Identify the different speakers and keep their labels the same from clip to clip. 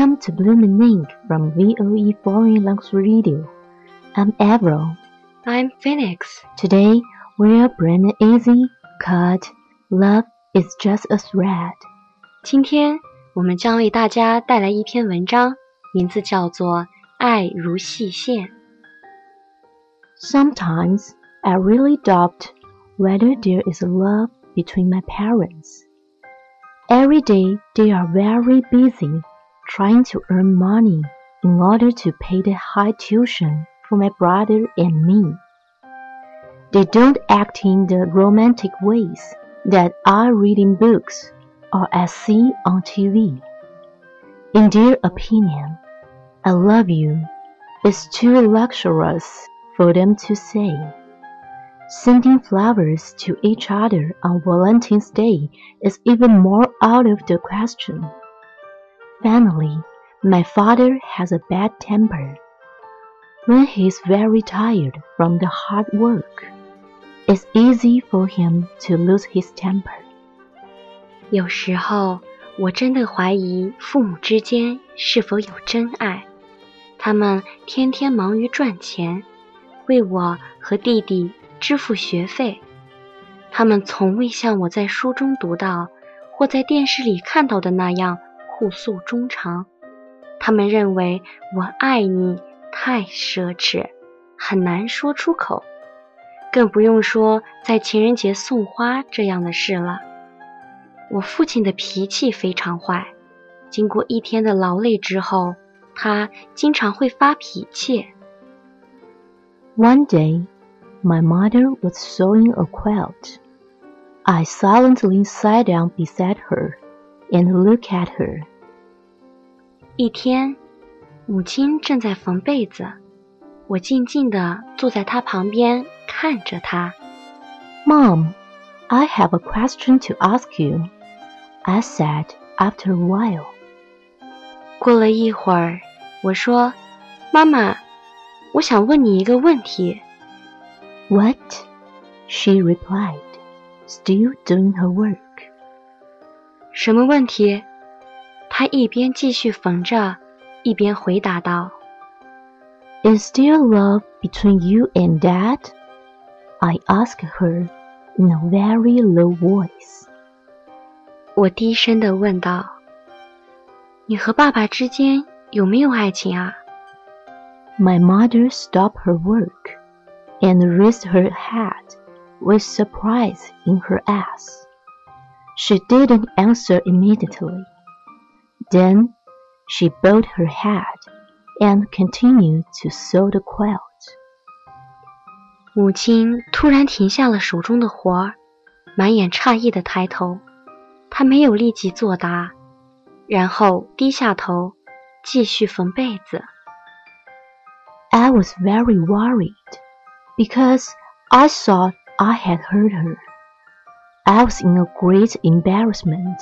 Speaker 1: Welcome to Bloom in Ink. from VOE Foreign Language Radio. I'm Avril.
Speaker 2: I'm Phoenix.
Speaker 1: Today, we're bring easy cut. Love is just a thread.
Speaker 2: 今天，我们将为大家带来一篇文章，名字叫做《爱如细线》。
Speaker 1: Sometimes I really doubt whether there is love between my parents. Every day they are very busy trying to earn money in order to pay the high tuition for my brother and me. They don't act in the romantic ways that I read in books or see on TV. In their opinion, I love you is too luxurious for them to say. Sending flowers to each other on Valentine's Day is even more out of the question. Finally, my father has a bad temper. When he is very tired from the hard work, it's easy for him to lose his temper.
Speaker 2: 有时候，我真的怀疑父母之间是否有真爱。他们天天忙于赚钱，为我和弟弟支付学费。他们从未像我在书中读到或在电视里看到的那样互诉衷肠。他们认为我爱你太奢侈，很难说出口，更不用说在情人节送花这样的事了。我父亲的脾气非常坏，经过一天的劳累之后，他经常会发脾气。
Speaker 1: One day, my mother was sewing a quilt. I silently sat down beside her and looked at her.
Speaker 2: 一天，母亲正在缝被子，我静静地坐在她旁边看着她。
Speaker 1: Mom, I have a question to ask you, I said after a while.
Speaker 2: 过了一会儿，我说：“妈妈，我想问你一个问题。
Speaker 1: What? She replied, still doing her work. ”
Speaker 2: 什么问题？她一边继续缝着，一边回答道
Speaker 1: Is there love between you and Dad? I asked her in a very low voice.
Speaker 2: 我低声地问道：“ 你和爸爸之间有没有爱情啊？”
Speaker 1: My mother stopped her work and raised her head with surprise in her eyes. She didn't answer immediately. Then she bowed her head and continued to sew the quilt.
Speaker 2: 母亲突然停下了手中的活儿，满眼诧异的抬头。她没有立即作答，然后低下头继续缝被子。
Speaker 1: I was very worried because I thought I had hurt her. I was in a great embarrassment,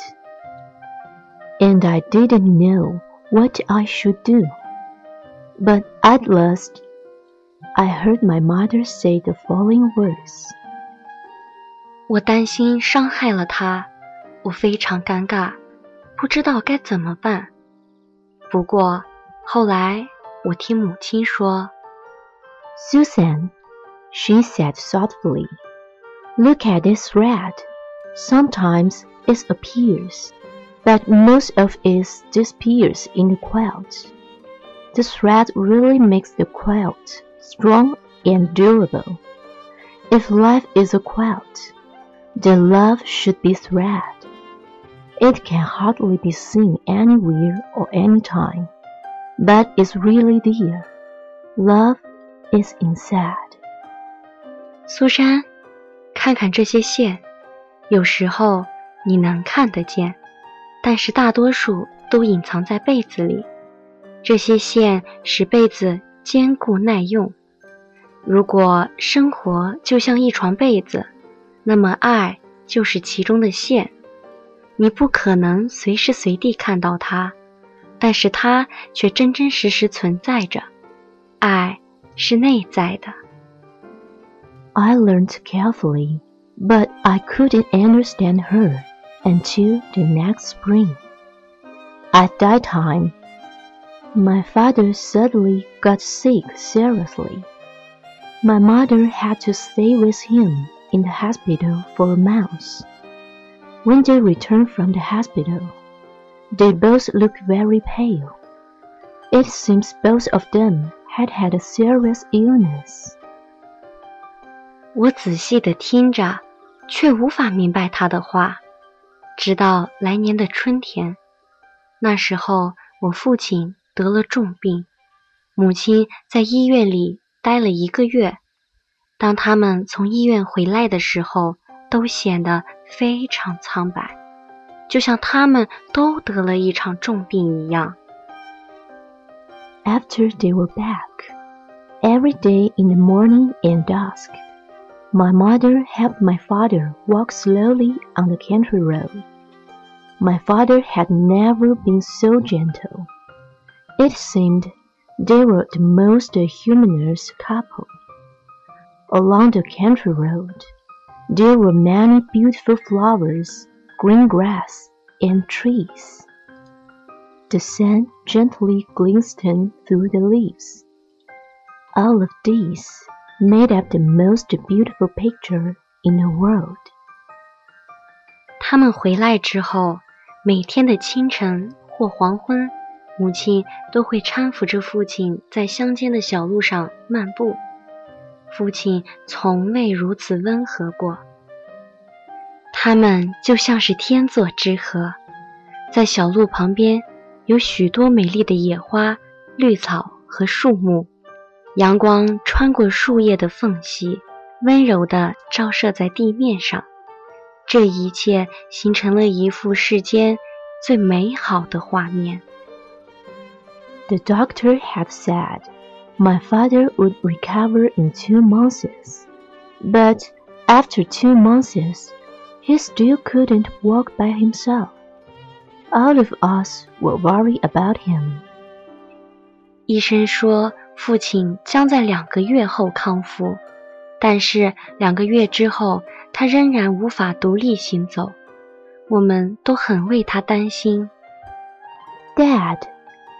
Speaker 1: and I didn't know what I should do. But at last, I heard my mother say the following words.
Speaker 2: 我担心伤害了她，我非常尴尬，不知道该怎么办。不过后来我听母亲说，
Speaker 1: Susan, she said thoughtfully, look at this thread. Sometimes it appears, but most of it disappears in the quilt. The thread really makes the quilt strong and durable. If life is a quilt, then love should be thread. It can hardly be seen anywhere or anytime, but it's really there. Love is inside.
Speaker 2: 苏珊，看看这些线，有时候你能看得见， 但是大多数都隐藏在被子里。这些线使被子坚固耐用。如果生活就像一床被子，那么爱就是其中的线。你不可能随时随地看到它，但是它却真真实实存在着。爱是内在的。
Speaker 1: I learned carefully, but I couldn't understand her until the next spring. At that time, my father suddenly got sick seriously. My mother had to stay with him in the hospital for a month. When they returned from the hospital, they both looked very pale. It seems both of them had had a serious illness.
Speaker 2: 我仔细地听着，却无法明白他的话。 直到来年的春天，那时候我父亲得了重病，母亲在医院里待了一个月。当他们从医院回来的时候，都显得非常苍白，就像他们都得了一场重病一样。
Speaker 1: After they were back, every day in the morning and dusk, my mother helped my father walk slowly on the country road. My father had never been so gentle. It seemed they were the most humorous couple. Along the country road, there were many beautiful flowers, green grass, and trees. The sun gently glistened through the leaves. All of these made up the most beautiful picture in the world.
Speaker 2: 他们回来之后，每天的清晨或黄昏。母亲都会搀扶着父亲在乡间的小路上漫步，父亲从未如此温和过。他们就像是天作之合，在小路旁边有许多美丽的野花、绿草和树木，阳光穿过树叶的缝隙，温柔地照射在地面上，这一切形成了一幅世间最美好的画面。
Speaker 1: The doctor had said my father would recover in two months, but after two months, he still couldn't walk by himself. All of us were worried about him.
Speaker 2: 医生说， 父亲将在两个月后康复，但是两个月之后，他仍然无法独立行走。我们都很为他担心。
Speaker 1: Dad,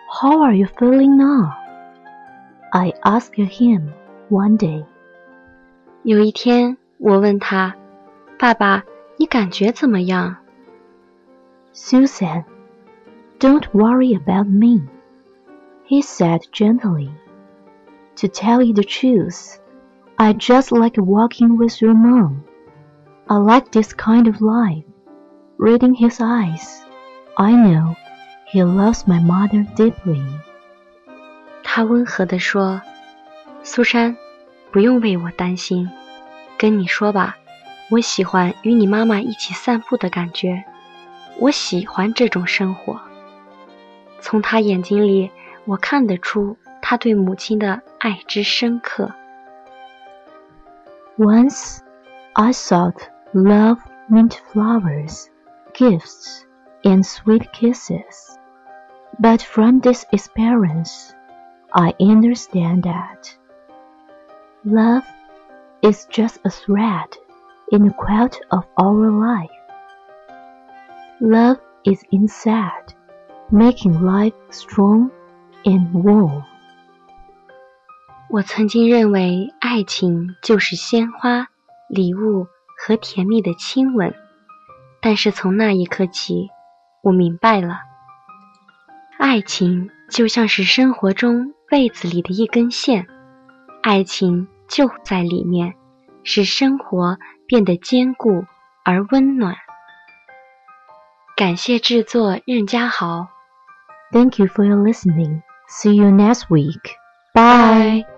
Speaker 1: how are you feeling now? I asked him one day.
Speaker 2: 有一天，我问他：“爸爸，你感觉怎么样？”
Speaker 1: Susan, Don't worry about me, he said gently. To tell you the truth, I just like walking with your mom. I like this kind of life. Reading his eyes, I know he loves my mother deeply.
Speaker 2: 他温和地说：“苏珊，不用为我担心。跟你说吧，我喜欢与你妈妈一起散步的感觉，我喜欢这种生活。”从他眼睛里，我看得出他对母亲的爱之深刻。
Speaker 1: Once I thought love meant flowers, gifts, and sweet kisses. But from this experience, I understand that love is just a thread in the quilt of our life. Love is inside making life strong and warm.
Speaker 2: 我曾经认为爱情就是鲜花、礼物和甜蜜的亲吻，但是从那一刻起，我明白了，爱情就像是生活中被子里的一根线，爱情就在里面，使生活变得坚固而温暖。感谢制作任家豪。
Speaker 1: Thank you for your listening. See you next week. Bye.